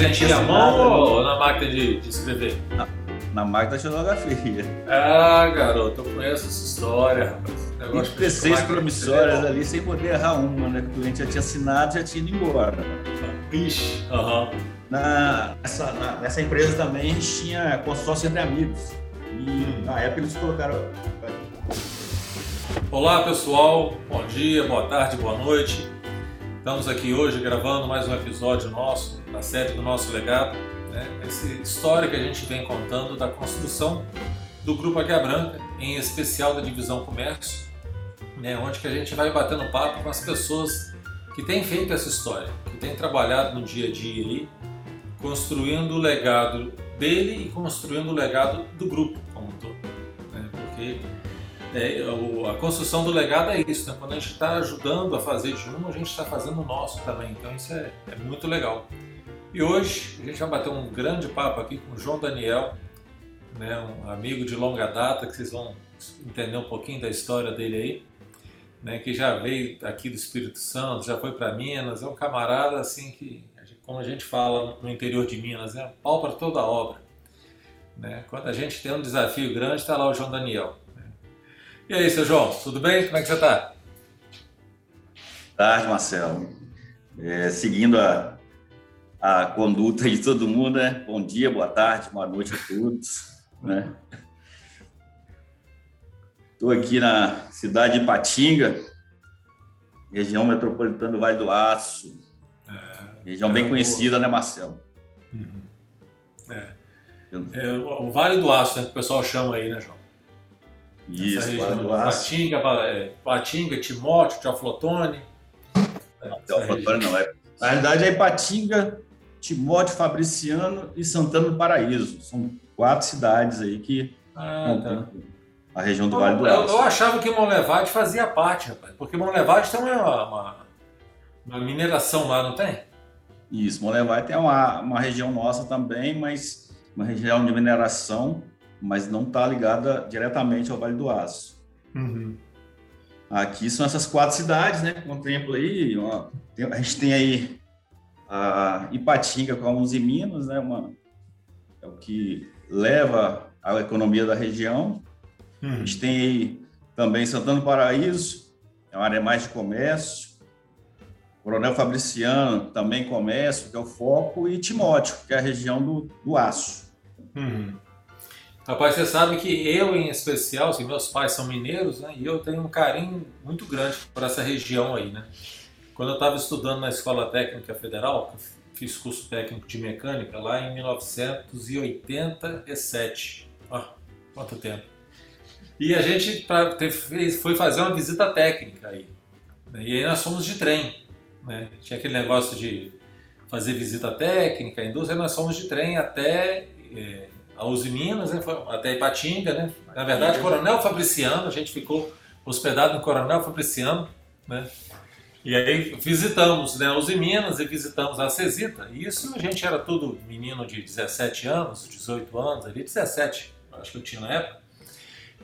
Presentinho à mão ou na máquina de, de escrever? Na, na máquina de xilografia. Ah, garoto, eu conheço essa história, rapaz. Negócio 36 promissórias ali sem poder errar uma, né? Que o cliente já tinha assinado já tinha ido embora. Ixi, aham. Uhum. Na, nessa, na, nessa empresa também a gente tinha consórcio entre amigos. E na época eles colocaram. Olá pessoal, bom dia, boa tarde, boa noite. Estamos aqui hoje gravando mais um episódio nosso, da série do nosso legado. Né? Essa história que a gente vem contando da construção do Grupo Águia Branca, em especial da Divisão Comércio, né? onde que a gente vai batendo papo com as pessoas que têm feito essa história, que têm trabalhado no dia a dia aí, construindo o legado dele e construindo o legado do grupo como um todo. Né? Porque é, a construção do legado é isso, né? quando a gente está ajudando a fazer de um, a gente está fazendo o nosso também, então isso é, é, muito legal. E hoje a gente vai bater um grande papo aqui com o João Daniel, né? um amigo de longa data, que vocês vão entender um pouquinho da história dele aí, né? que já veio aqui do Espírito Santo, já foi para Minas, é um camarada assim que como a gente fala no interior de Minas, né? pau para toda obra. Né? Quando a gente tem um desafio grande, está lá o João Daniel. E aí, seu João, tudo bem? Como é que você está? Tarde, Marcelo. É, seguindo a, a conduta de todo mundo, né? Bom dia, boa tarde, boa noite a todos. Né? Estou aqui na cidade de Patinga, região metropolitana do Vale do Aço, Região bem conhecida, né, Marcelo? Uhum. É. é. o Vale do Aço, né, que o pessoal chama aí, né, João? Isso, do. Patinga, é, Patinga Timóteo, Teoflotone. Não, Teoflotone não, é. Na realidade é Patinga, Timóteo, Fabriciano e Santana do Paraíso. São quatro cidades aí que ah, tá. a região do Vale do Aço. Eu, eu achava que Monlevade fazia parte, rapaz, porque Monlevade tem uma, uma, uma mineração lá, não tem? Isso, Molevai tem uma, uma região nossa também, mas uma região de mineração, mas não está ligada diretamente ao Vale do Aço. Uhum. Aqui são essas quatro cidades, né? Contempla aí, ó, tem, a gente tem aí a Ipatinga com a Uzi Minas, né? Uma, é o que leva a economia da região. Uhum. A gente tem aí também Santana do Paraíso, é uma área mais de comércio. Coronel Fabriciano, também comércio, que é o foco, e Timóteo, que é a região do, do aço. Uhum. Rapaz, você sabe que eu, em especial, assim, meus pais são mineiros, né? E eu tenho um carinho muito grande por essa região aí, né? Quando eu estava estudando na Escola Técnica Federal, fiz curso técnico de mecânica lá em 1987. Ó, quanto tempo. E a gente pra, foi fazer uma visita técnica aí. Né? E aí nós fomos de trem. Né? Tinha aquele negócio de fazer visita técnica, indústria, nós fomos de trem até é, a Uzi Minas, né? até Ipatinga, né? Na verdade, Coronel Fabriciano, a gente ficou hospedado no Coronel Fabriciano, né? E aí visitamos né, Uzi Minas e visitamos a Cesita. E isso a gente era tudo menino de 17 anos, 18 anos, ali 17, acho que eu tinha na época.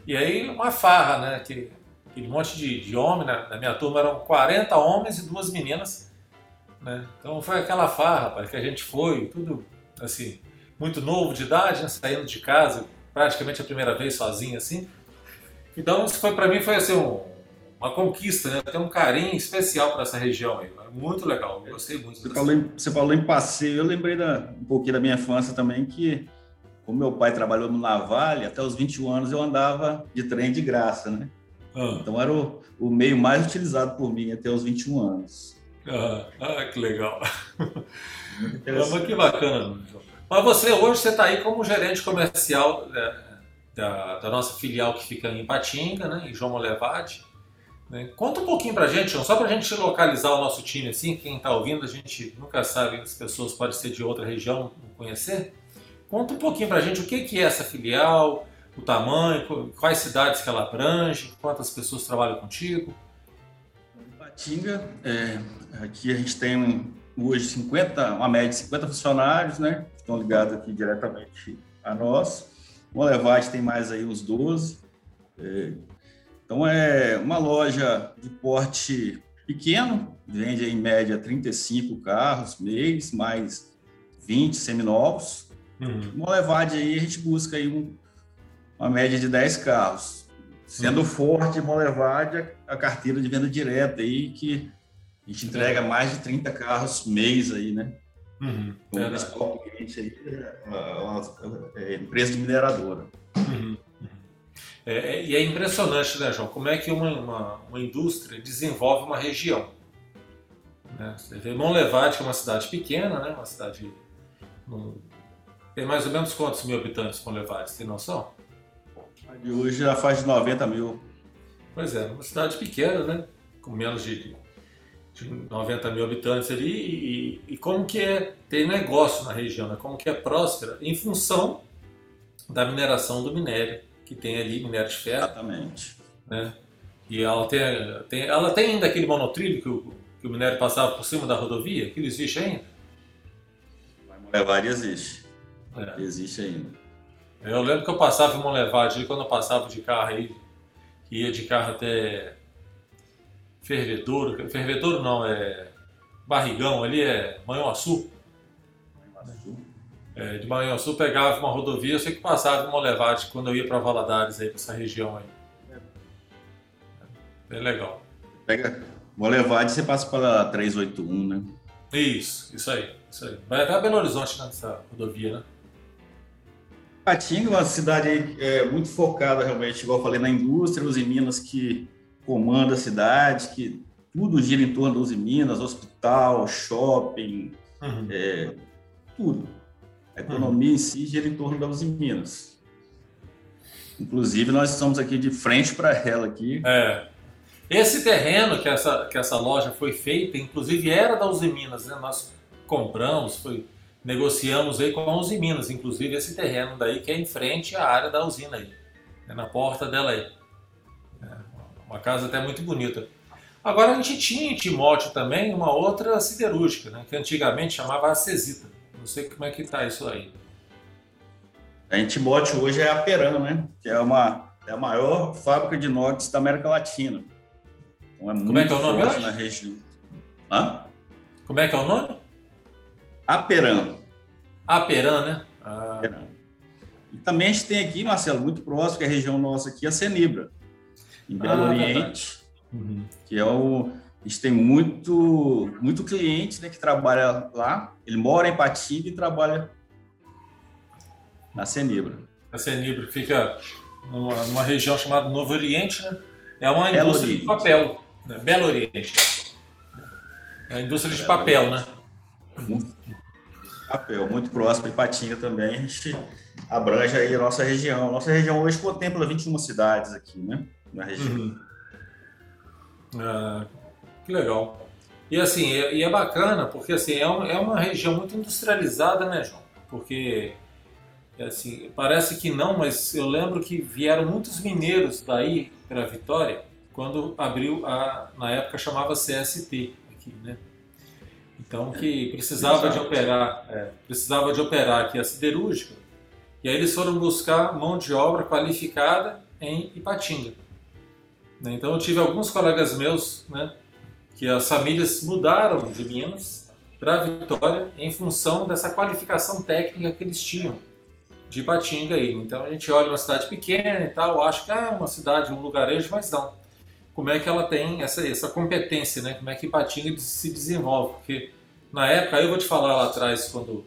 E aí uma farra, né? Que aquele monte de, de homem, na, na, minha turma eram 40 homens e duas meninas. Né? Então foi aquela farra, rapaz, que a gente foi, tudo assim, muito novo de idade, né? saindo de casa, praticamente a primeira vez sozinho assim. Então isso foi para mim foi assim um, uma conquista, né? Tem um carinho especial para essa região aí. Muito legal, eu gostei muito. Você falou, em, você falou em passeio, eu lembrei da, um pouquinho da minha infância também que como meu pai trabalhou no Navale, até os 21 anos eu andava de trem de graça, né? Ah. Então era o, o meio mais utilizado por mim até os 21 anos. Ah, ah que legal. Mas que bacana. Mas você hoje você está aí como gerente comercial né, da, da, nossa filial que fica em Patinga, né, em João Molevade. Né? Conta um pouquinho para a gente, só para a gente localizar o nosso time assim, quem está ouvindo, a gente nunca sabe, as pessoas podem ser de outra região, não conhecer. Conta um pouquinho para a gente o que, que é essa filial, o tamanho, quais cidades que ela abrange, quantas pessoas trabalham contigo? Patinga, é, aqui a gente tem hoje 50, uma média de 50 funcionários, né? Estão ligados aqui diretamente a nós. O Levate tem mais aí uns 12. É, então é uma loja de porte pequeno, vende em média 35 carros mês, mais 20 seminovos. Uhum. Molevade aí a gente busca aí um, uma média de 10 carros. Sendo uhum. forte Molevade a, a carteira de venda direta aí, que a gente entrega mais de 30 carros mês aí, né? Uhum. O principal cliente aí é uma, é empresa de mineradora. Uhum. É, é, e é impressionante, né, João, como é que uma, uma, uma indústria desenvolve uma região. Né? Você vê Monlevade, que é uma cidade pequena, né? uma cidade. Tem mais ou menos quantos mil habitantes Monlevade, você tem noção? De hoje já faz 90 mil. Pois é, uma cidade pequena, né? Com menos de, de 90 mil habitantes ali. E, e, como que é ter negócio na região, né? Como que é próspera em função da mineração do minério que tem ali, minério de ferro. Exatamente. Né? E ela tem, tem, ela tem ainda aquele monotrilho que o, que o minério passava por cima da rodovia? Aquilo existe ainda? Monlevade existe. É. Existe ainda. Eu lembro que eu passava em Monlevade, quando eu passava de carro aí, que ia de carro até Fervedouro, Fervedouro não, é Barrigão, ali é Manhuaçu. Manhuaçu. É, de Manhuaçu pegava uma rodovia, eu sei que passava em Monlevade quando eu ia para Valadares aí, para essa região aí. É bem legal. Pega Monlevade, você passa pela 381, né? Isso, isso aí, isso aí. Vai até Belo Horizonte nessa rodovia, né? Patinga é uma cidade é, muito focada realmente, igual eu falei, na indústria, os Minas que comanda a cidade, que tudo gira em torno dos Minas, hospital, shopping, uhum. é, tudo. A economia uhum. em si gira em torno da Uzi Minas. Inclusive, nós estamos aqui de frente para ela aqui. É. Esse terreno que essa, que essa loja foi feita, inclusive era da Uzi Minas, né? Nós compramos, foi, negociamos aí com a Uzi Minas, inclusive esse terreno daí que é em frente à área da usina aí, é na porta dela aí. Uma casa até muito bonita. Agora a gente tinha em Timóteo também uma outra siderúrgica, né? Que antigamente chamava Acesita. Não sei como é que está isso aí. A em Timóteo hoje é a Peran, né? Que é uma é a maior fábrica de inox da América Latina. Então é Como é que é o nome hoje? na região. Hã? Como é que é o nome? Aperan. Aperan, né? Ah. Aperan. E também a gente tem aqui, Marcelo, muito próximo, que é a região nossa aqui, a Cenibra, em Belo ah, Oriente, uhum. que é o... A gente tem muito, muito cliente né, que trabalha lá. Ele mora em Patinga e trabalha na Cenibra. A Cenibra fica numa, numa região chamada Novo Oriente, né? É uma indústria de papel. Né? Belo Oriente. É a indústria de papel, né? Papel, muito próximo de Patinga também. A gente abrange aí a nossa região. Nossa região hoje contempla 21 cidades aqui, né? Na região. Uhum. Ah, que legal. E assim, e é bacana, porque assim, é uma, é uma região muito industrializada, né, João? Porque assim, parece que não, mas eu lembro que vieram muitos mineiros daí para Vitória quando abriu a, na época chamava CST aqui, né? Então que precisava de operar, é, precisava de operar aqui a siderúrgica. E aí eles foram buscar mão de obra qualificada em Ipatinga. Né? Então eu tive alguns colegas meus, né, que as famílias mudaram de Minas para Vitória em função dessa qualificação técnica que eles tinham de Ipatinga aí. Então a gente olha uma cidade pequena e tal, acha que é uma cidade, um lugarejo, mas não. Como é que ela tem essa, essa competência, né? Como é que Ipatinga se desenvolve? Porque na época, eu vou te falar lá atrás, quando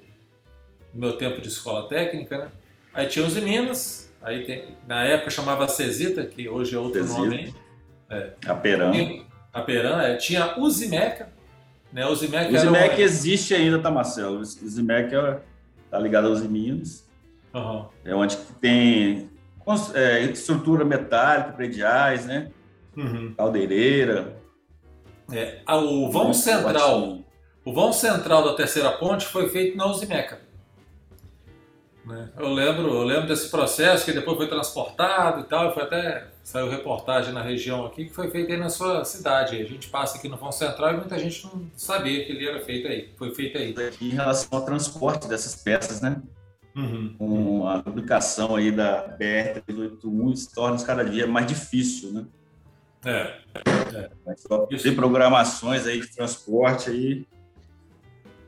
meu tempo de escola técnica, né? Aí tinha os Minas, aí tem, na época chamava Cesita, que hoje é outro Cesita. nome. É. Aperan. A Peran, é. tinha Uzimeca, né? Uzimeca, Uzimeca um... existe ainda, tá, Marcelo? Uzimeca tá ligado aos Minas. Uhum. É onde tem é, estrutura metálica, prediais, né? Uhum. Caldeireira. É, o vão central, o vão central da terceira ponte foi feito na Uzimeca. Né? Eu lembro, eu lembro desse processo que depois foi transportado e tal, foi até saiu reportagem na região aqui que foi feito aí na sua cidade. A gente passa aqui no Vão Central e muita gente não sabia que ele era feito aí, foi feito aí. Em relação ao transporte dessas peças, né? Uhum. Com a publicação aí da BR-381 se torna cada dia mais difícil, né? É. é. Tem programações aí de transporte aí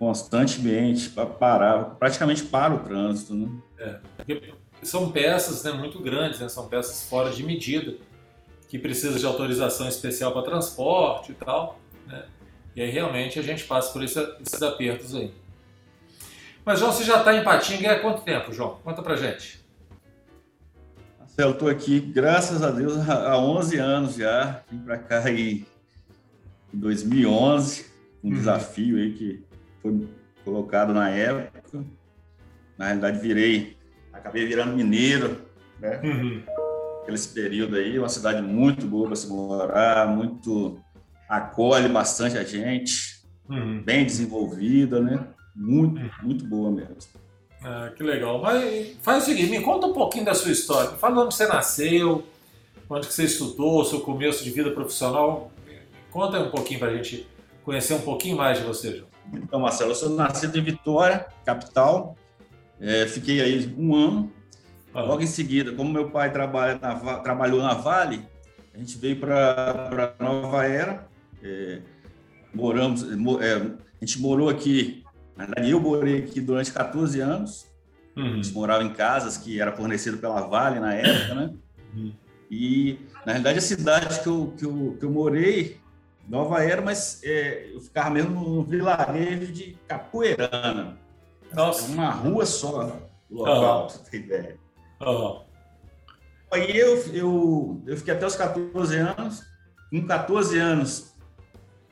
constantemente para parar, praticamente para o trânsito, né? É, são peças né, muito grandes, né? são peças fora de medida, que precisam de autorização especial para transporte e tal, né? E aí realmente a gente passa por esse, esses apertos aí. Mas João, você já está em Patinga há quanto tempo, João? Conta pra gente. Marcelo, estou aqui, graças a Deus, há 11 anos já. Vim para cá em 2011, um uhum. desafio aí que foi colocado na época. Na realidade, virei, acabei virando mineiro, né? Uhum. Aquele período aí, uma cidade muito boa para se morar, muito acolhe bastante a gente, uhum. bem desenvolvida, né? Muito, uhum. muito boa mesmo. Ah, que legal. Mas faz o seguinte, me conta um pouquinho da sua história. Fala onde você nasceu, onde que você estudou, seu começo de vida profissional. Conta um pouquinho para a gente conhecer um pouquinho mais de você, João. Então, Marcelo, eu sou nascido em Vitória, capital. É, fiquei aí um ano. Ah. Logo em seguida, como meu pai trabalha na, trabalhou na Vale, a gente veio para Nova Era. É, moramos, é, a gente morou aqui, na verdade, eu morei aqui durante 14 anos. Uhum. A gente morava em casas que era fornecido pela Vale na época, né? Uhum. E, na realidade, a cidade que eu, que eu, que eu morei Nova Era, mas é, eu ficava mesmo no vilarejo de Capoeirana. Nossa. É uma rua só, o local, uhum. ter ideia. Uhum. Aí eu, eu, eu fiquei até os 14 anos. Com 14 anos,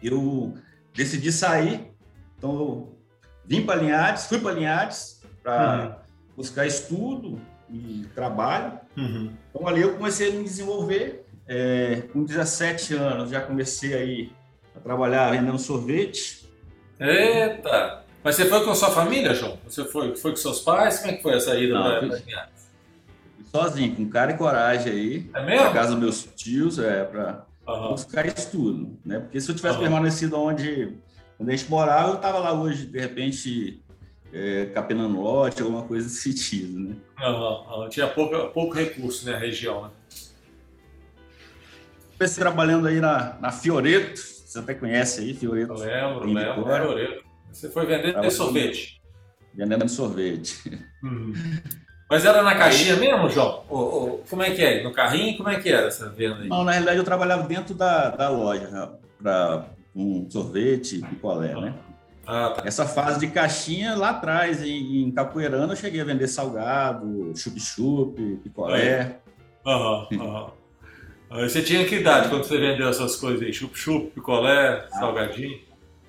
eu decidi sair. Então, eu vim para Linhares, fui para Linhares para uhum. buscar estudo e trabalho. Uhum. Então, ali eu comecei a me desenvolver é, com 17 anos, já comecei aí a trabalhar vendendo sorvete. Eita! Mas você foi com sua família, João? Você foi, foi com seus pais? Como é que foi essa ida para Sozinho, com cara e coragem aí. É mesmo? Pra casa dos meus tios, é, para uhum. buscar estudo, né? Porque se eu tivesse uhum. permanecido onde, onde a gente morava, eu tava lá hoje, de repente, é, capinando lote, alguma coisa desse sentido, né? Uhum. Tinha pouco, pouco recurso, né, região, né? Comecei trabalhando aí na, na Fioreto, você até conhece aí, Fioreto. Eu lembro, lembro, Fioreto. Você foi vendendo sorvete. Vendendo sorvete. Uhum. Mas era na caixinha aí, mesmo, João? Ou, ou, como é que é? No carrinho? Como é que era essa venda aí? Não, na realidade eu trabalhava dentro da, da loja né? para um sorvete, picolé, né? Ah, tá. Essa fase de caixinha lá atrás, em, em eu cheguei a vender salgado, chup-chup, picolé. Aham, aham. Você tinha que idade quando você vendeu essas coisas aí? Chup-chup, picolé, ah, salgadinho?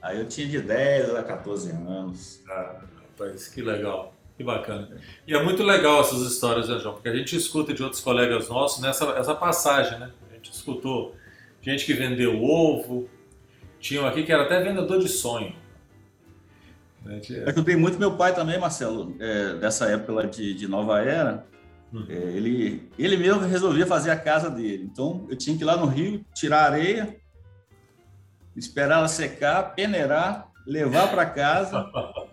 Aí eu tinha de 10 a 14 anos. Ah, rapaz, que legal. Que bacana. E é muito legal essas histórias, né, João? Porque a gente escuta de outros colegas nossos nessa essa passagem, né? A gente escutou gente que vendeu ovo, tinha um aqui que era até vendedor de sonho. Eu ajudei muito meu pai também, Marcelo, é, dessa época lá de, de Nova Era. Uhum. É, ele, ele mesmo resolvia fazer a casa dele. Então, eu tinha que ir lá no rio, tirar areia, esperar ela secar, peneirar, levar para casa,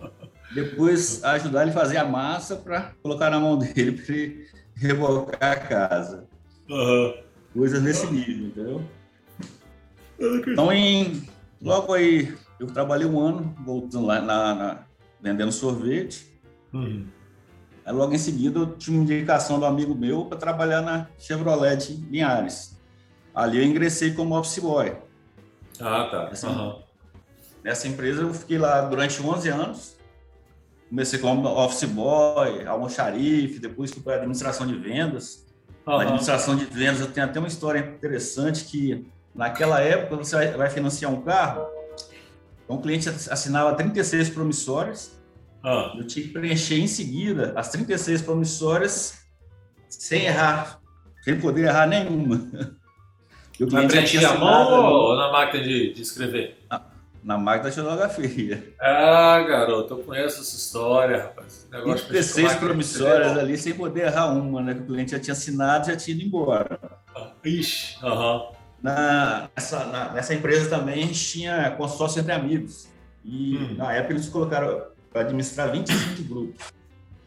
depois ajudar ele a fazer a massa para colocar na mão dele para ele revocar a casa. Uhum. Coisas nesse nível, entendeu? Então, em, logo aí, eu trabalhei um ano voltando lá na, na vendendo sorvete. Uhum. Aí, logo em seguida, eu tinha uma indicação do amigo meu para trabalhar na Chevrolet Linhares. Ali eu ingressei como office boy. Ah, tá. Uhum. Nessa empresa eu fiquei lá durante 11 anos. Comecei como office boy, almoxarife, depois fui para administração de vendas. Uhum. Na administração de vendas eu tenho até uma história interessante que naquela época você vai financiar um carro, então o cliente assinava 36 promissórias ah. Eu tinha que preencher em seguida as 36 promissórias sem errar, sem poder errar nenhuma. Vai preencher a mão ou na máquina de, de escrever? Na, na máquina de xilografia. Ah, garoto, eu conheço essa história, rapaz. Negócio 36 promissórias ali sem poder errar uma, né? Que o cliente já tinha assinado já tinha ido embora. Ah, ixi, aham. Uhum. Na, nessa, na, nessa empresa também a gente tinha consórcio entre amigos. E hum. na época eles colocaram para administrar 25 grupos.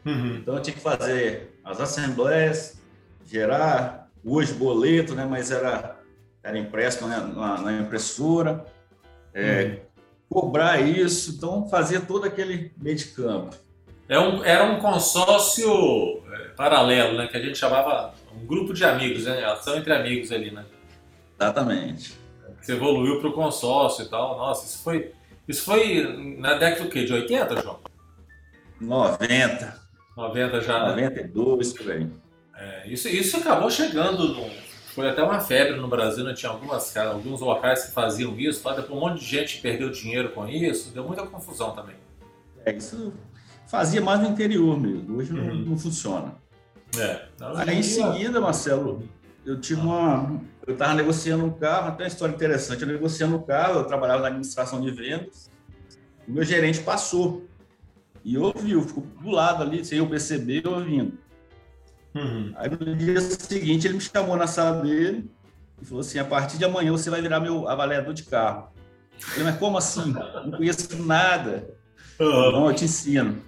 Uhum. Então eu tinha que fazer as assembleias, gerar hoje boleto, né? Mas era era impresso na, na, na impressora, é, uhum. cobrar isso, então fazia todo aquele meio de campo. É um, era um consórcio é, paralelo, né? Que a gente chamava um grupo de amigos, né? Ação entre amigos ali, né? Exatamente. Você evoluiu para o consórcio e tal. Nossa, isso foi, isso foi na década do quê? De 80, João? 90. 90 já. 92, por aí. É, isso, isso acabou chegando no, foi até uma febre no Brasil, né? tinha algumas, alguns locais que faziam isso, tá? depois um monte de gente perdeu dinheiro com isso, deu muita confusão também. É, isso fazia mais no interior mesmo, hoje uhum. não, não, funciona. É. Aí em seguida, Marcelo, eu tive uma. Eu estava negociando um carro, até uma história interessante. Eu negociando um carro, eu trabalhava na administração de vendas, o meu gerente passou. E ouviu, ficou do lado ali, sem eu perceber, ouvindo. Uhum. Aí no dia seguinte ele me chamou na sala dele e falou assim: a partir de amanhã você vai virar meu avaliador de carro. Eu falei, mas como assim? Não conheço nada. Uhum. Não, eu te ensino.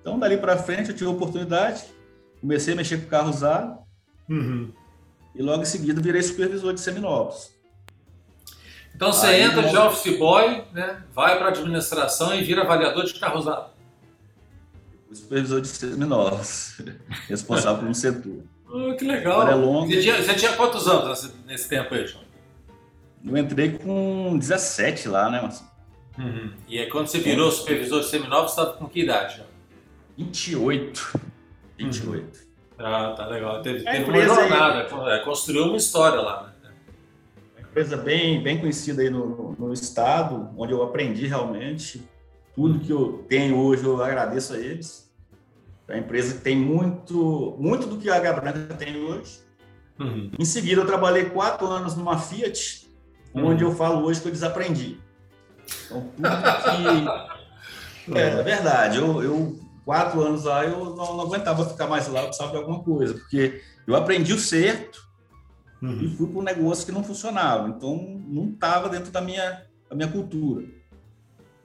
Então, dali para frente, eu tive a oportunidade, comecei a mexer com carro usado uhum. E logo em seguida virei supervisor de seminovos. Então, você Aí, entra de office boy, né, vai para administração e vira avaliador de carro usado o supervisor de seminovos, responsável por um setor. Oh, que legal. É longo. Você, tinha, você tinha quantos anos nesse tempo aí, João? Eu entrei com 17 lá, né, Marcelo? Uhum. E aí, quando você virou supervisor de seminovos, você estava com que idade? João? 28. 28. Uhum. Ah, tá legal. Teve, teve uma jornada. É, construiu uma história lá, né? Uma empresa bem, bem conhecida aí no, no estado, onde eu aprendi realmente tudo que eu tenho hoje eu agradeço a eles. É a empresa que tem muito, muito do que a H Branca tem hoje. Uhum. Em seguida, eu trabalhei quatro anos numa Fiat, uhum. onde eu falo hoje que eu desaprendi. Então, tudo que. é, é verdade. Eu, eu, quatro anos lá, eu não, não, aguentava ficar mais lá, eu precisava de alguma coisa, porque eu aprendi o certo uhum. e fui para um negócio que não funcionava. Então, não estava dentro da minha, da minha cultura.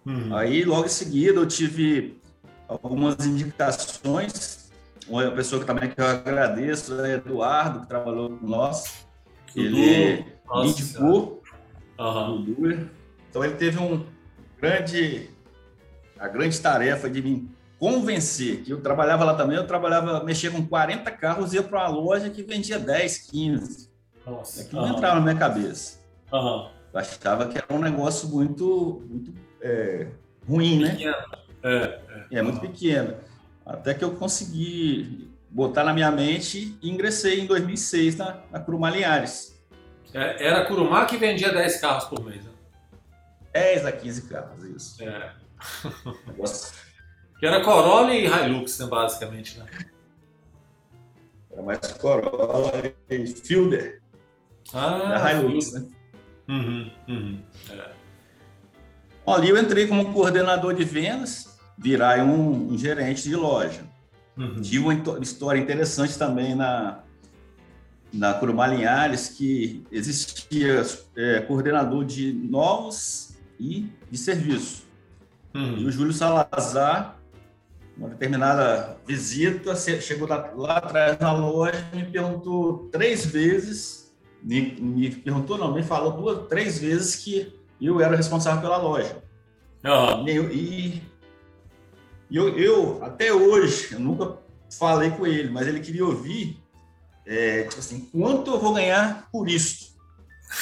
Uhum. Aí, logo em seguida, eu tive algumas indicações. Uma pessoa que também que eu agradeço é Eduardo, que trabalhou com nós. Ele me indicou uhum. Então, ele teve um grande, a grande tarefa de me convencer que eu trabalhava lá também, eu trabalhava, mexia com 40 carros e ia para uma loja que vendia 10, 15. Nossa. Aquilo uhum. não entrava na minha cabeça. Uhum. Eu achava que era um negócio muito, muito é, ruim, né? É, é. é muito pequena. Até que eu consegui botar na minha mente e ingressei em 2006 na, na Curumá Linhares. É, era a Curumá que vendia 10 carros por mês, né? 10 a 15 carros, isso. É. que era Corolla e Hilux, né, basicamente, né? Era mais Corolla e Fielder. Ah, da Hilux, né? Uhum, uhum. É. Ali eu entrei como coordenador de vendas, virar um, um gerente de loja. Uhum. Tive uma história interessante também na, na Curumá Linhares, que existia é, coordenador de novos e de serviço. Uhum. E o Júlio Salazar, uma determinada visita, chegou lá, lá atrás na loja e me perguntou três vezes, me, me perguntou não, me falou duas, três vezes que eu era responsável pela loja. Uhum. E, e eu, eu, até hoje, eu nunca falei com ele, mas ele queria ouvir, é, tipo assim, quanto eu vou ganhar por isso?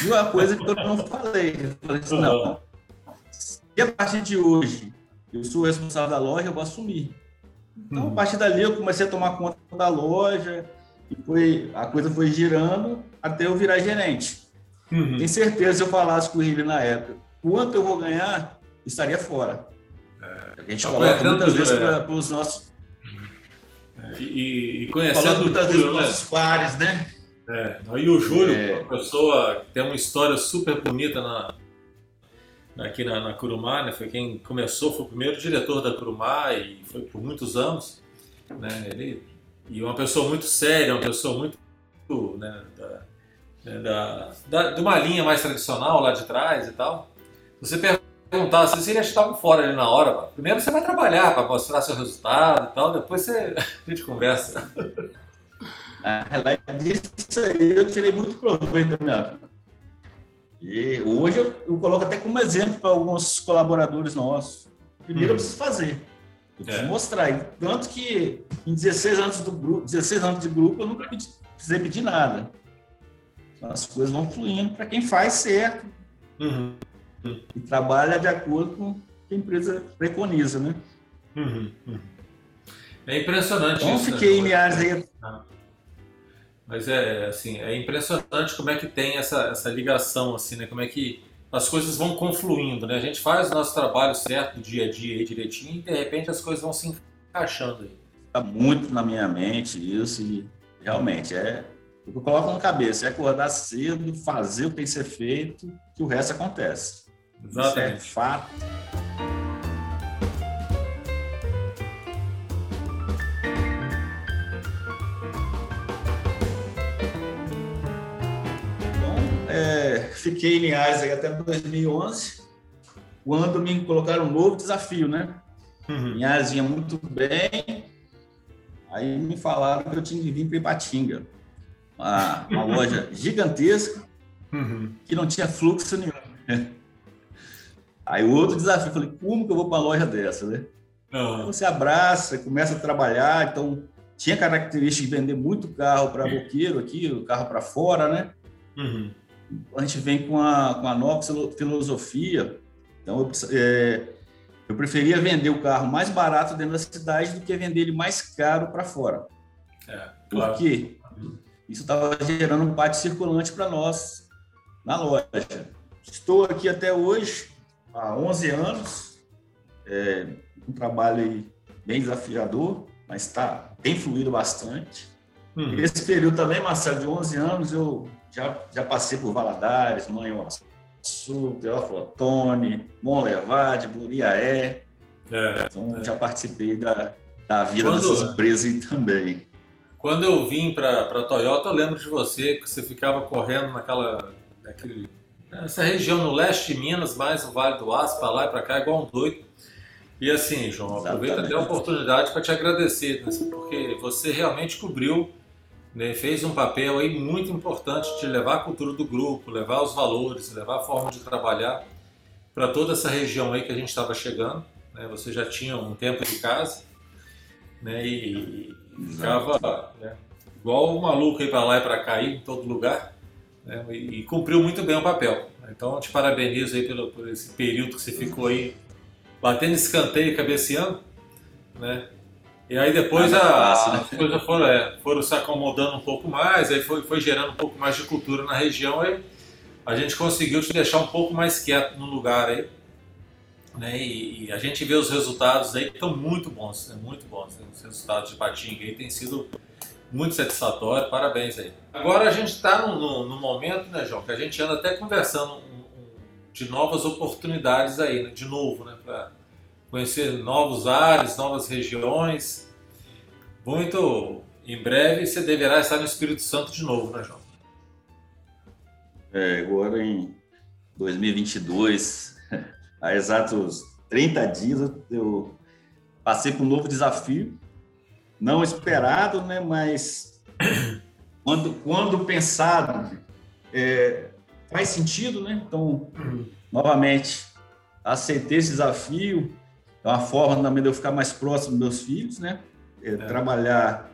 E uma coisa que eu não falei, eu falei assim, não, se a partir de hoje eu sou responsável da loja, eu vou assumir. Então, a partir dali, eu comecei a tomar conta da loja, e foi, a coisa foi girando até eu virar gerente. Uhum. Tenho certeza, se eu falasse com ele na época, quanto eu vou ganhar, estaria fora. É, a gente coloca muitas vezes é. para os nossos. É, e, e conhecendo muitas vezes os né? nossos pares, né? É, e o Júlio, é. uma pessoa que tem uma história super bonita na, aqui na, na Curumá, né? Foi quem começou, foi o primeiro diretor da Curumá e foi por muitos anos, né? Ele e uma pessoa muito séria, uma pessoa muito né, da, né, da, da, de uma linha mais tradicional lá de trás e tal. Você perguntar se ele estava fora ali na hora, primeiro você vai trabalhar para mostrar seu resultado e tal, depois você, a gente conversa. Ah, disso aí eu tirei muito proveito da minha E hoje eu, eu coloco até como exemplo para alguns colaboradores nossos. Primeiro hum. eu preciso fazer. Eu preciso é. mostrar. Tanto que em 16 anos do grupo, 16 anos de grupo, eu nunca pedi, precisei pedir nada. As coisas vão fluindo para quem faz certo. Uhum. E trabalha de acordo com o que a empresa preconiza, né? Uhum. Uhum. É impressionante então, isso. Né? fiquei né? em Linhares aí. Ah. Mas é assim, é impressionante como é que tem essa, essa ligação, assim, né? Como é que as coisas vão confluindo, né? A gente faz o nosso trabalho certo dia a dia aí direitinho e de repente as coisas vão se encaixando aí. Está muito na minha mente isso e realmente é o que eu coloco na cabeça, é acordar cedo, fazer o que tem que ser feito, que o resto acontece. Exatamente. Isso é fato. Fiquei em Linhares até 2011, quando me colocaram um novo desafio, né? Uhum. Linhares ia muito bem, aí me falaram que eu tinha que vir para Ipatinga, uma, uma loja gigantesca, uhum. que não tinha fluxo nenhum. Aí o outro desafio, falei, como que eu vou para uma loja dessa, né? Uhum. Você abraça, começa a trabalhar, então tinha característica de vender muito carro para boqueiro aqui, o carro para fora, né? Uhum a gente vem com a, com a nova filosofia. Então, eu, é, eu preferia vender o carro mais barato dentro da cidade do que vender ele mais caro para fora. É, claro. Por quê? Isso estava gerando um pátio circulante para nós na loja. Estou aqui até hoje, há 11 anos, é, um trabalho bem desafiador, mas tá, tem fluído bastante. Hum. Esse período também, Marcelo, de 11 anos, eu já, já passei por Valadares, Manhuaçu, Teoflotone, Monlevade, Buriaé. É, então, é. já participei da, da vida Quando, dessas empresas também. Quando eu vim para a Toyota, eu lembro de você, que você ficava correndo naquela, naquele, nessa região no leste de Minas, mais o Vale do Aço, para lá e para cá, igual um doido. E assim, João, aproveito até a oportunidade para te agradecer, né, porque você realmente cobriu né, fez um papel aí muito importante de levar a cultura do grupo, levar os valores, levar a forma de trabalhar para toda essa região aí que a gente estava chegando. Né? Você já tinha um tempo de casa né? e, ficava né? igual o maluco aí para lá e para cá, aí, em todo lugar, né? e, e, cumpriu muito bem o papel. Então, te parabenizo aí pelo, por esse período que você ficou aí batendo escanteio cabeceando, né? E aí depois a, fácil, né? as coisas foram, é, foram se acomodando um pouco mais, aí foi, foi gerando um pouco mais de cultura na região, aí a gente conseguiu te deixar um pouco mais quieto no lugar aí. Né? E, e a gente vê os resultados aí que estão muito bons, né? muito bons. Né? Os resultados de Patinga aí têm sido muito satisfatórios, parabéns aí. Agora a gente está no, momento, né, João, que a gente anda até conversando um, um, de novas oportunidades aí, né? de novo, né, pra, conhecer novos ares, novas regiões. Muito em breve você deverá estar no Espírito Santo de novo, né, João? É, agora em 2022, há exatos 30 dias, eu passei por um novo desafio, não esperado, né, mas quando, quando pensado, é, faz sentido, né? Então, uhum. novamente, aceitei esse desafio, é uma forma também de eu ficar mais próximo dos meus filhos, né? É, é. Trabalhar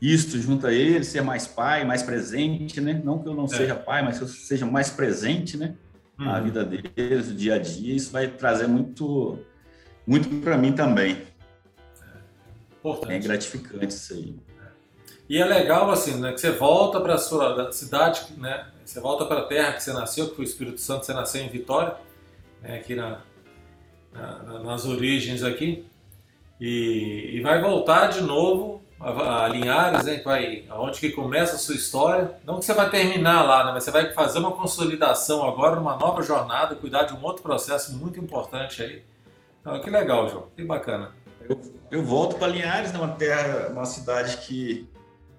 isto junto a eles, ser mais pai, mais presente, né? Não que eu não é. seja pai, mas que eu seja mais presente, né? Uhum. Na vida deles, no dia a dia. Isso vai trazer muito, muito para mim também. É, é gratificante isso aí. E é legal assim, né? Que você volta para a sua cidade, né? Você volta para a terra que você nasceu, que foi o Espírito Santo, você nasceu em Vitória, né? aqui na, nas origens aqui, e, e, vai voltar de novo a, a Linhares, né, vai, onde que começa a sua história. Não que você vai terminar lá, né, mas você vai fazer uma consolidação agora, uma nova jornada, cuidar de um outro processo muito importante aí. Então, que legal, João, que bacana. Eu, eu volto para Linhares, né, uma terra, uma cidade que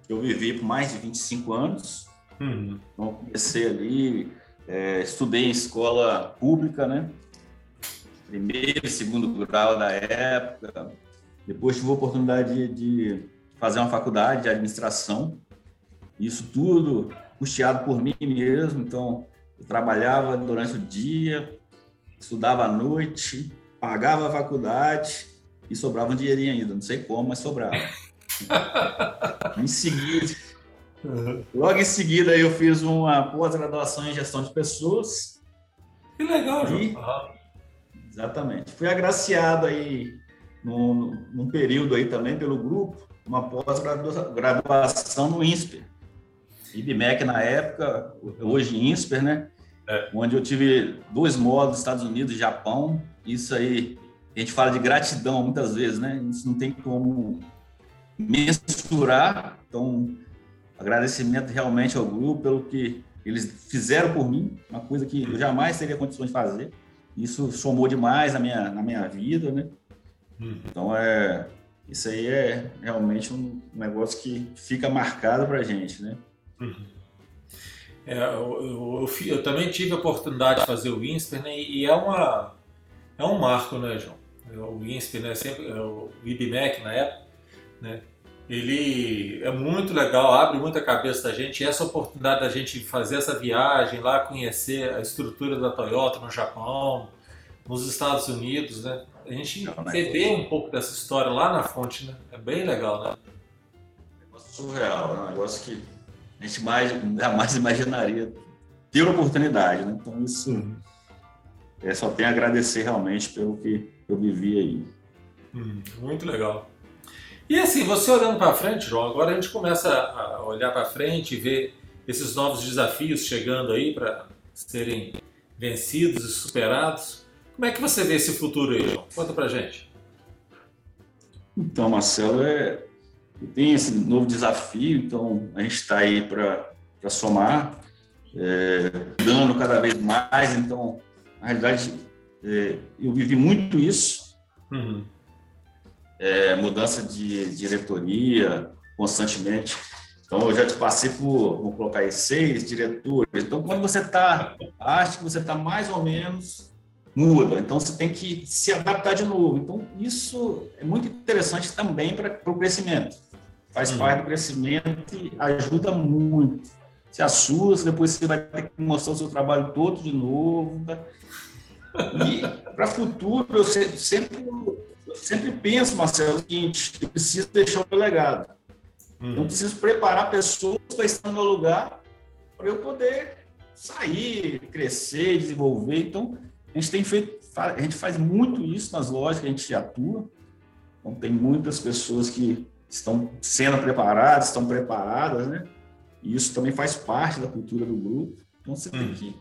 eu vivi por mais de 25 anos. Uhum. Então, comecei ali, é, estudei em escola pública, né? Primeiro e segundo grau da época. Depois tive a oportunidade de, fazer uma faculdade de administração. Isso tudo custeado por mim mesmo. Então, Eu trabalhava durante o dia, estudava à noite, pagava a faculdade e sobrava um dinheirinho ainda. Não sei como, mas sobrava. em seguida, logo em seguida eu fiz uma pós-graduação em gestão de pessoas. Que legal, João. E, Exatamente. Fui agraciado aí num, num período aí também pelo grupo, uma pós-graduação no INSPER. IBMEC na época, hoje INSPER, né? É. Onde eu tive dois módulos, Estados Unidos e Japão. Isso aí, a gente fala de gratidão muitas vezes, né? Isso não tem como mensurar. Então, agradecimento realmente ao grupo pelo que eles fizeram por mim, uma coisa que eu jamais teria condições de fazer. Isso somou demais na minha, na minha vida, né? Uhum. Então, é, isso aí é realmente um negócio que fica marcado para a gente, né? Uhum. É, eu, eu, eu, eu, também tive a oportunidade de fazer o INSPER, né? E é, uma, é um marco, né, João? É, o INSPER, né? Sempre, é o IBMEC na época, né? Ele é muito legal, abre muita cabeça da gente. E essa oportunidade da gente fazer essa viagem lá, conhecer a estrutura da Toyota no Japão, nos Estados Unidos, né? A gente beber um pouco dessa história lá na fonte, né? É bem legal, né? É um negócio surreal, é um negócio que a gente mais, jamais imaginaria ter oportunidade, né? Então isso é, só tem a agradecer realmente pelo que eu vivi aí. Uhum. Muito legal. E assim, você olhando para frente, João, agora a gente começa a olhar para frente e ver esses novos desafios chegando aí para serem vencidos e superados. Como é que você vê esse futuro aí, João? Conta para gente. Então, Marcelo, é, tem esse novo desafio, então a gente está aí para somar, é, dando cada vez mais. Então, na realidade, é, eu vivi muito isso. Uhum é, mudança de diretoria constantemente. Então, eu já te passei por, vou colocar aí, seis diretores. Então, quando você está, acha que você está mais ou menos, muda. Então, você tem que se adaptar de novo. Então, isso é muito interessante também para o crescimento. Faz hum. parte do crescimento e ajuda muito. Se assusta, depois você vai ter que mostrar o seu trabalho todo de novo. Tá? E para o futuro, eu sempre sempre penso, Marcelo, o seguinte: eu preciso deixar o meu legado. Uhum. Eu preciso preparar pessoas para estar no meu lugar para eu poder sair, crescer, desenvolver. Então, a gente tem feito, a gente faz muito isso nas lojas que a gente atua. Então, tem muitas pessoas que estão sendo preparadas, estão preparadas, né? E isso também faz parte da cultura do grupo. Então, você uhum. tem que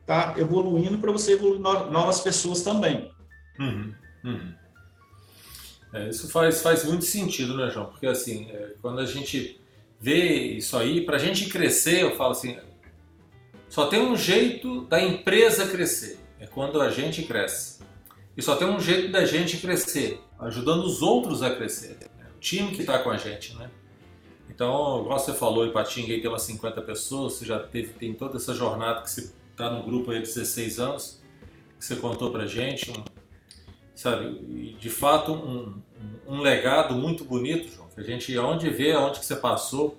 estar tá evoluindo para você evoluir novas pessoas também. Uhum. Uhum. É, isso faz, faz muito sentido, né, João? Porque assim, é, quando a gente vê isso aí, para a gente crescer, eu falo assim, só tem um jeito da empresa crescer, é quando a gente cresce. E só tem um jeito da gente crescer, ajudando os outros a crescer, né? o time que está com a gente, né? Então, igual você falou, em Patinga aí tem umas 50 pessoas, você já teve, tem toda essa jornada que você está no grupo aí há 16 anos, que você contou pra gente, um, sabe? de fato, um, um, legado muito bonito, João, que a gente, aonde vê, aonde que você passou,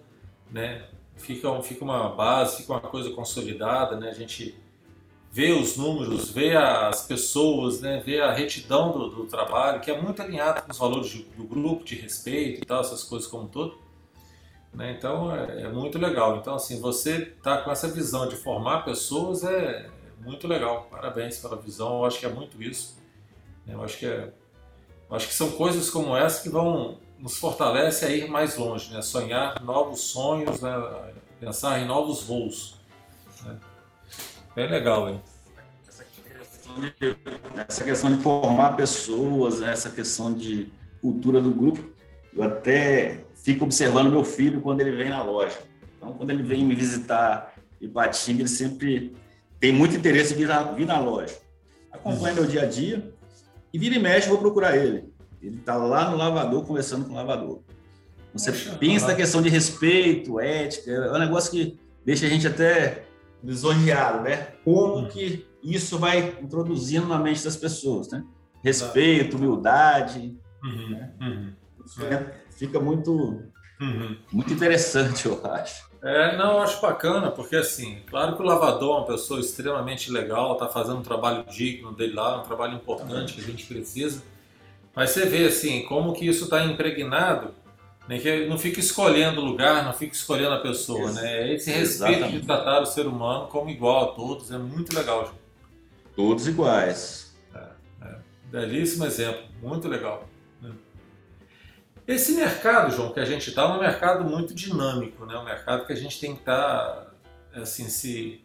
né? Fica, fica uma base, fica uma coisa consolidada, né? A gente vê os números, vê as pessoas, né? Vê a retidão do, do trabalho, que é muito alinhado com os valores do, do grupo, de respeito e tal, essas coisas como um todo. Né? Então é, é, muito legal. Então assim, você tá com essa visão de formar pessoas é, é muito legal. Parabéns pela visão. Eu acho que é muito isso. Eu acho que é, acho que são coisas como essa que vão nos fortalece a ir mais longe, né? Sonhar novos sonhos, né? Pensar em novos voos. Né? Legal, hein? Essa questão de, formar pessoas, né? essa questão de cultura do grupo, eu até fico observando meu filho quando ele vem na loja. Então, quando ele vem me visitar em Ipatinga, ele sempre tem muito interesse em vir na, vir na loja. Acompanha meu dia a dia, e vira e mexe, vou procurar ele. Ele está lá no lavador conversando com o lavador. Você Poxa, pensa na questão de respeito, ética, é um negócio que deixa a gente até lisonjeado, né? Como hum. que isso vai introduzindo na mente das pessoas, né? Respeito, humildade. Uhum, né? uhum. É, fica muito, uhum. muito interessante, eu acho. É, não, eu acho bacana, porque assim, claro que o lavador é uma pessoa extremamente legal, está fazendo um trabalho digno dele lá, um trabalho importante que a gente precisa. Mas você vê assim, como que isso está impregnado, né, que não fica escolhendo o lugar, não fica escolhendo a pessoa, né? É esse respeito Exatamente. de tratar o ser humano como igual a todos, é muito legal. João. Todos iguais. É, é. Belíssimo exemplo, muito legal. Esse mercado, João, que a gente está, é um mercado muito dinâmico, né? um mercado que a gente tem que estar tá, assim, se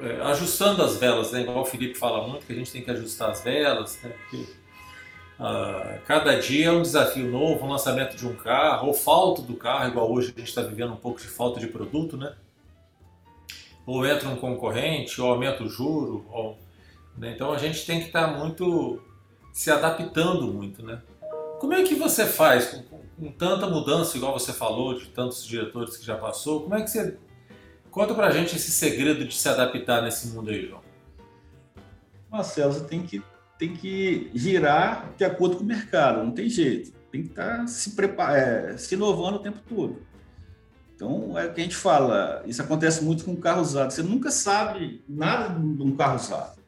é, ajustando as velas, né? igual o Felipe fala muito, que a gente tem que ajustar as velas, né? Porque, uh, cada dia é um desafio novo, um lançamento de um carro, ou falta do carro, igual hoje a gente está vivendo um pouco de falta de produto, né? ou entra um concorrente, ou aumenta o juro, ou, né? então a gente tem que estar tá muito se adaptando muito, né? Como é que você faz com, com, tanta mudança, igual você falou, de tantos diretores que já passou? Como é que você. Conta pra gente esse segredo de se adaptar nesse mundo aí, João. Marcelo, você tem que, tem que girar de acordo com o mercado, não tem jeito. Tem que estar tá se, prepar, é, se inovando o tempo todo. Então, é o que a gente fala, isso acontece muito com carro usado. Você nunca sabe nada de um carro usado.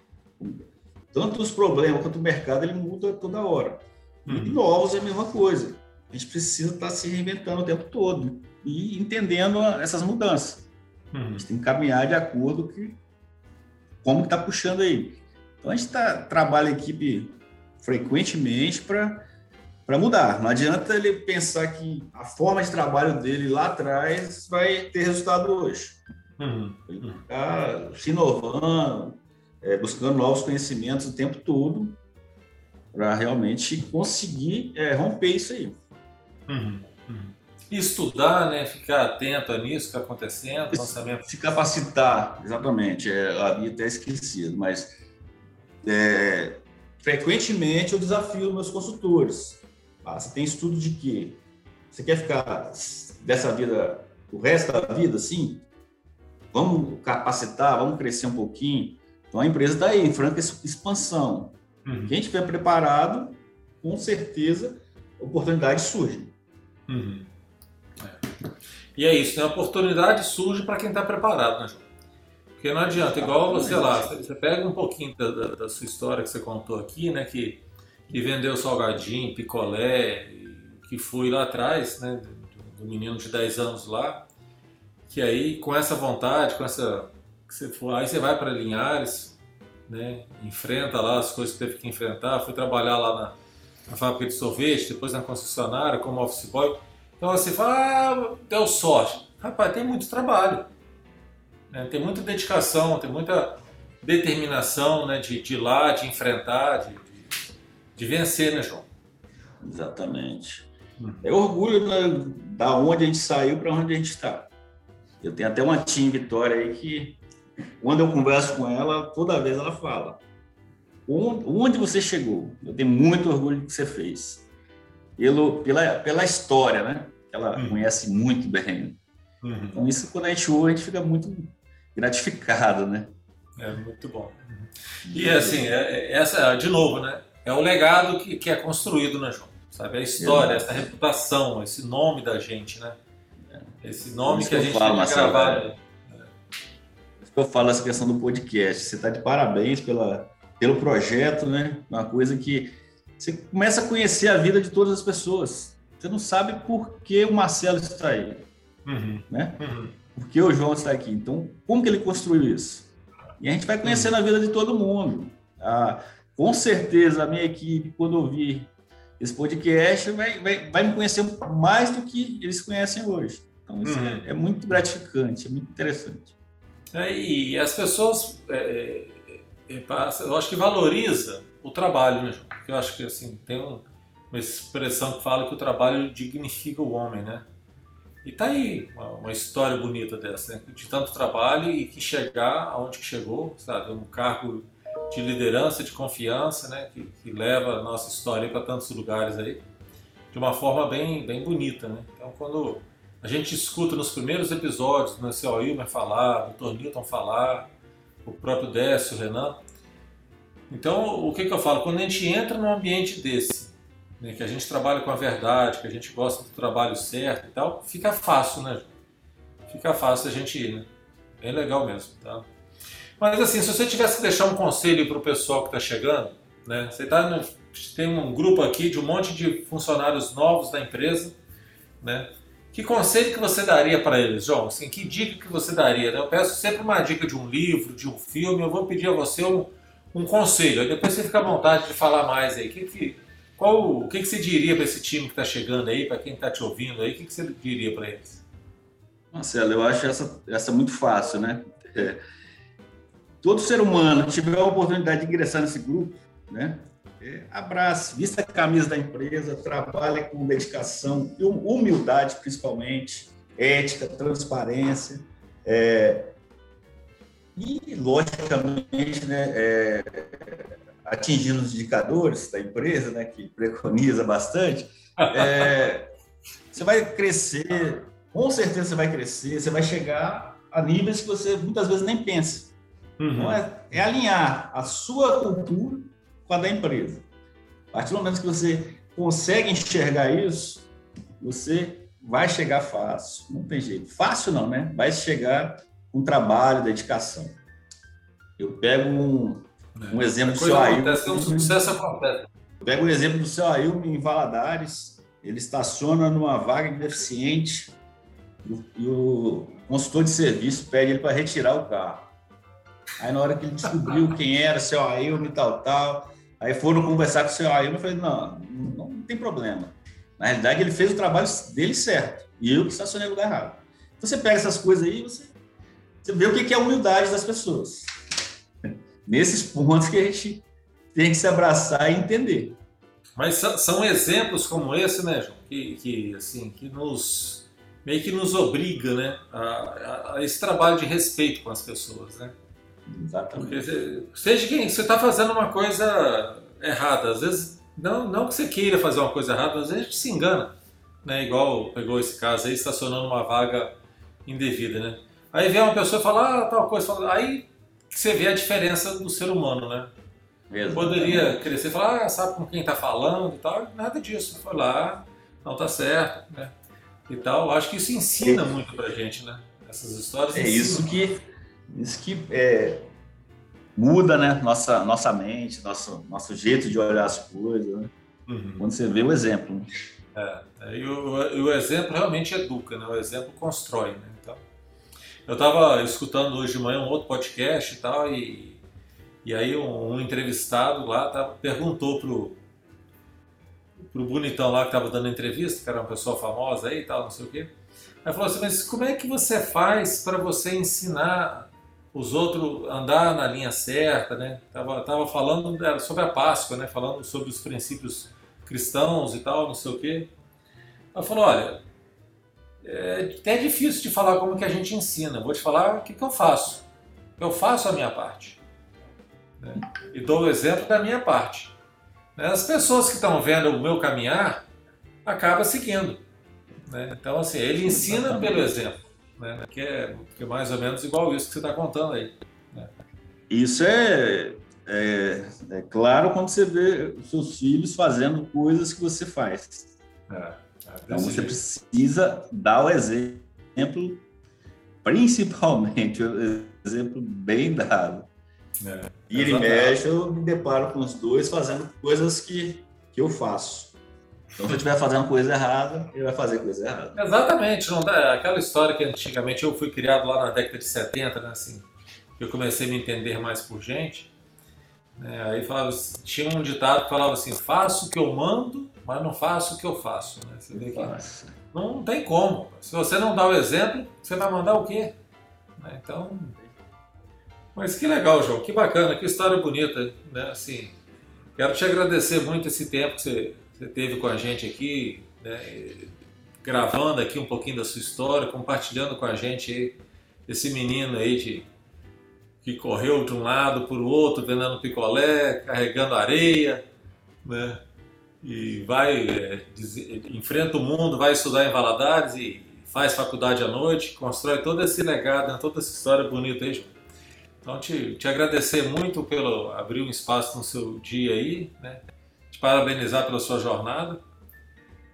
Tanto os problemas quanto o mercado, ele muda toda hora. Uhum. E novos é a mesma coisa. A gente precisa estar se reinventando o tempo todo e entendendo essas mudanças. Uhum. A gente tem que caminhar de acordo com como está puxando aí. Então a gente tá, trabalha a equipe frequentemente para para mudar. Não adianta ele pensar que a forma de trabalho dele lá atrás vai ter resultado hoje. Uhum. Ele está se inovando, é, buscando novos conhecimentos o tempo todo para realmente conseguir é, romper isso aí. Uhum, uhum. Estudar, né? Ficar atento nisso que está acontecendo, lançamento. Se capacitar, exatamente. É, havia até esquecido, mas é, frequentemente eu desafio meus consultores. Ah, você tem estudo de quê? Você quer ficar dessa vida o resto da vida assim? Vamos capacitar, vamos crescer um pouquinho. Então a empresa está aí, em franca expansão. Uhum. Quem estiver preparado, com certeza, oportunidades surgem. Uhum. É. E é isso, né? A oportunidade surge para quem está preparado, né, João? Porque não adianta, igual você lá, você pega um pouquinho da, da, da, sua história que você contou aqui, né? Que, que vendeu salgadinho, picolé, que foi lá atrás, né? Do, do menino de 10 anos lá, que aí com essa vontade, com essa. Que você for, aí você vai para Linhares, né? enfrenta lá as coisas que teve que enfrentar. Fui trabalhar lá na, na fábrica de sorvete, depois na concessionária como office boy. Então você fala, ah, deu sorte. Rapaz, tem muito trabalho, né? tem muita dedicação, tem muita determinação né? de, de ir lá, de enfrentar, de, de, de vencer, né, João? Exatamente. Hum. É orgulho né, da onde a gente saiu para onde a gente está. Eu tenho até uma tia em Vitória aí que quando eu converso com ela, toda vez ela fala: onde você chegou? Eu tenho muito orgulho do que você fez. Pelo, pela, pela história, né? Ela uhum. conhece muito bem. Uhum. Então, isso quando a gente ouve, a gente fica muito gratificado, né? É muito bom. E assim, é, é, essa, de novo, né? É o legado que, que é construído, né, João? Sabe? A história, essa reputação, esse nome da gente, né? Esse nome que a gente falo, tem gravado eu falo essa questão do podcast. Você está de parabéns pela, pelo projeto, né? Uma coisa que você começa a conhecer a vida de todas as pessoas. Você não sabe por que o Marcelo está aí, uhum. né? Uhum. Por que o João está aqui. Então, como que ele construiu isso? E a gente vai conhecendo uhum. a vida de todo mundo. Ah, com certeza, a minha equipe, quando ouvir esse podcast, vai, vai, vai me conhecer mais do que eles conhecem hoje. Então, isso uhum. é, é muito gratificante, é muito interessante. É, e as pessoas, é, é, é eu acho que valoriza o trabalho, né, Porque eu acho que assim, tem um, uma expressão que fala que o trabalho dignifica o homem, né? E tá aí uma, uma história bonita dessa, né? de tanto trabalho e que chegar aonde que chegou, sabe? Um cargo de liderança, de confiança, né? Que, que leva a nossa história para tantos lugares aí, de uma forma bem, bem bonita, né? Então, quando a gente escuta nos primeiros episódios, né, o Ilmer falar, o Dr. Newton falar, o próprio Décio, o Renan. Então, o que, que eu falo? Quando a gente entra num ambiente desse, né, que a gente trabalha com a verdade, que a gente gosta do trabalho certo e tal, fica fácil, né? fica fácil a gente ir, né? Bem legal mesmo, tá? Mas assim, se você tivesse que deixar um conselho para o pessoal que está chegando, né? Você tá no, tem um grupo aqui de um monte de funcionários novos da empresa, né? Que conselho que você daria para eles, João? Assim, que dica que você daria? Né? Eu peço sempre uma dica de um livro, de um filme. Eu vou pedir a você um, um conselho. Aí depois você fica à vontade de falar mais aí. Que, que, qual, o que, que você diria para esse time que está chegando aí, para quem está te ouvindo aí? O que, que você diria para eles? Marcelo, eu acho essa, essa muito fácil, né? É, todo ser humano que tiver a oportunidade de ingressar nesse grupo, né? É, abrace, vista a camisa da empresa, trabalhe com dedicação, humildade principalmente, ética, transparência. É, e, logicamente, né, é, atingindo os indicadores da empresa, né, que preconiza bastante, é, você vai crescer, com certeza você vai crescer, você vai chegar a níveis que você muitas vezes nem pensa. Uhum. Então, é, é alinhar a sua cultura com a da empresa. A partir do momento que você consegue enxergar isso, você vai chegar fácil. Não tem jeito. Fácil não, né? Vai chegar com trabalho, dedicação. Eu pego um, um exemplo do seu Ailton. Um sucesso acontece. Eu pego o um exemplo do seu Ailton em Valadares. Ele estaciona numa vaga de deficiente e o consultor de serviço pede ele para retirar o carro. Aí na hora que ele descobriu quem era, seu Ailton e tal, tal, Aí foram conversar com o seu Ailton, eu falei, não, não tem problema. Na realidade, ele fez o trabalho dele certo, e eu que estacionei no lugar errado. Então, você pega essas coisas aí, você, você vê o que é a humildade das pessoas. Nesses pontos que a gente tem que se abraçar e entender. Mas são exemplos como esse, né, João, que, que, assim, que nos meio que nos obriga, né, a, a, a esse trabalho de respeito com as pessoas, né? Exatamente. Porque seja quem você está fazendo uma coisa errada, às vezes não, não que você queira fazer uma coisa errada, às vezes a gente se engana, né? Igual pegou esse caso aí, estacionando uma vaga indevida, né? Aí vem uma pessoa e fala, ah, tal coisa, fala, aí você vê a diferença do ser humano, né? Mesmo. Poderia crescer e falar, ah, sabe com quem está falando e tal, nada disso. Foi lá, não tá certo, né? E tal. Acho que isso ensina muito pra gente, né? Essas histórias. É isso que isso que é, muda, né? Nossa, nossa mente, nosso, nosso jeito de olhar as coisas, né? Uhum. Quando você vê o exemplo. Né? É, é e o, e o, exemplo realmente educa, né? O exemplo constrói, né? Então, eu estava escutando hoje de manhã um outro podcast e tal, e, e aí um, um entrevistado lá tá, perguntou pro, pro bonitão lá que estava dando entrevista, que era uma pessoa famosa aí e tal, não sei o quê. Aí falou assim, mas como é que você faz para você ensinar os outros andar na linha certa, né? Tava, tava falando sobre a Páscoa, né? Falando sobre os princípios cristãos e tal, não sei o quê. Ela falou, olha, é até difícil de falar como que a gente ensina. Vou te falar o que, que eu faço. Eu faço a minha parte. Né? E dou o exemplo da minha parte. Né? As pessoas que estão vendo o meu caminhar acabam seguindo. Né? Então, assim, ele ensina pelo exemplo né? Que é, que é mais ou menos igual isso que você está contando aí. Né? Isso é, é, é, claro quando você vê os seus filhos fazendo coisas que você faz. É, é então você jeito. precisa dar o exemplo, principalmente o exemplo bem dado. É, e ele mexe, eu me deparo com os dois fazendo coisas que, que eu faço. Então, se eu estiver fazendo coisa errada, ele vai fazer coisa errada. Exatamente. Não dá, aquela história que antigamente eu fui criado lá na década de 70, né, assim, eu comecei a me entender mais por gente. Né, aí falava, tinha um ditado que falava assim: faço o que eu mando, mas não faço o que eu faço. Né? Você vê que não tem como. Se você não dá o exemplo, você vai mandar o quê? Né? Então. Mas que legal, João, que bacana, que história bonita. Né? Assim, quero te agradecer muito esse tempo que você você teve com a gente aqui, né, gravando aqui um pouquinho da sua história, compartilhando com a gente esse menino aí de, que correu de um lado para o outro, vendendo picolé, carregando areia, né? E vai, é, enfrenta o mundo, vai estudar em Valadares e faz faculdade à noite, constrói todo esse legado, né, toda essa história bonita aí, Então, te, te agradecer muito pelo abrir um espaço no seu dia aí, né? Parabenizar pela sua jornada.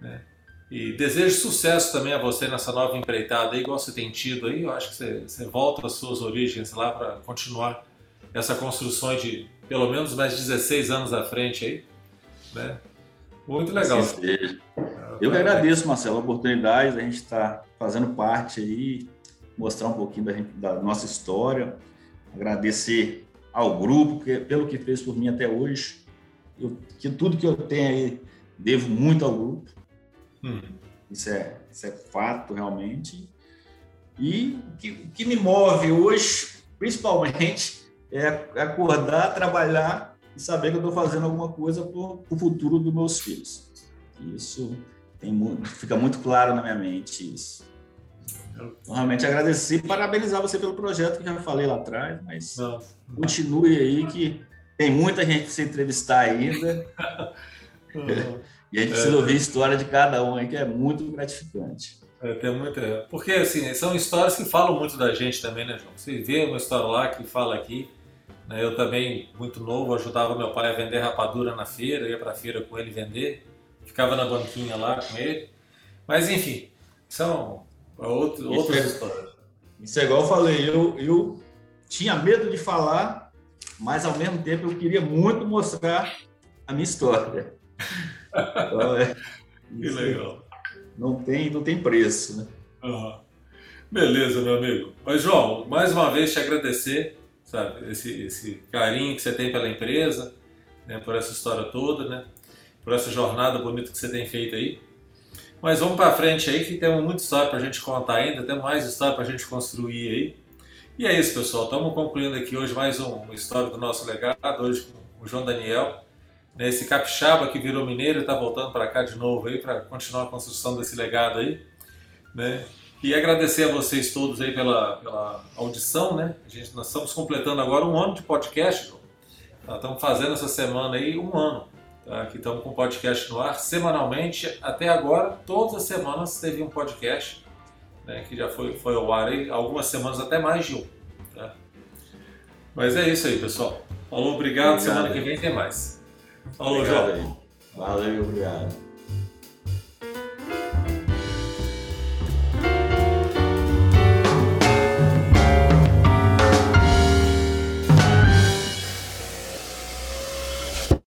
Né? E desejo sucesso também a você nessa nova empreitada igual você tem tido aí. Eu acho que você, você volta às suas origens lá para continuar essa construção de pelo menos mais 16 anos à frente aí. Né? Muito legal. Eu que agradeço, Marcelo, a oportunidade a gente estar tá fazendo parte aí, mostrar um pouquinho da, gente, da nossa história, agradecer ao grupo que, pelo que fez por mim até hoje. Eu, que tudo que eu tenho aí devo muito ao grupo. Hum. Isso, é, isso é fato, realmente. E o que, que me move hoje, principalmente, é acordar, trabalhar e saber que eu estou fazendo alguma coisa para o futuro dos meus filhos. Isso tem, fica muito claro na minha mente isso. Então, realmente agradecer e parabenizar você pelo projeto que já falei lá atrás, mas não. continue aí que tem muita gente para se entrevistar ainda. e a gente precisa é, ouvir a história de cada um aí, que é muito gratificante. É, tem muita... Porque, assim, são histórias que falam muito da gente também, né, João? Você vê uma história lá que fala aqui. Né? Eu também, muito novo, ajudava meu pai a vender rapadura na feira, ia para a feira com ele vender, ficava na banquinha lá com ele. Mas, enfim, são outro, outras é, histórias. Isso é igual eu falei, eu, eu tinha medo de falar, mas ao mesmo tempo eu queria muito mostrar a minha história. Então, é, que legal. Não tem, não tem preço, né? Uhum. Beleza, meu amigo. Mas, João, mais uma vez te agradecer, sabe, esse, esse carinho que você tem pela empresa, né, por essa história toda, né, por essa jornada bonita que você tem feito aí. Mas vamos para frente aí, que temos muita história para a gente contar ainda, temos mais história para a gente construir aí. E é isso, pessoal. Estamos concluindo aqui hoje mais um, história do nosso legado, hoje com o João Daniel. Né, esse capixaba que virou mineiro está voltando para cá de novo aí para continuar a construção desse legado aí. Né? E agradecer a vocês todos aí pela, pela audição, né? A gente, nós estamos completando agora um ano de podcast. Nós estamos fazendo essa semana aí um ano. Tá? Que estamos com o podcast no ar semanalmente. Até agora, todas as semanas teve um podcast, né? Que já foi, foi ao ar aí, algumas semanas até mais de um. Tá? Mas é isso aí, pessoal. Falou, obrigado. obrigado semana que vem tem mais. Falou, obrigado João. Valeu, obrigado.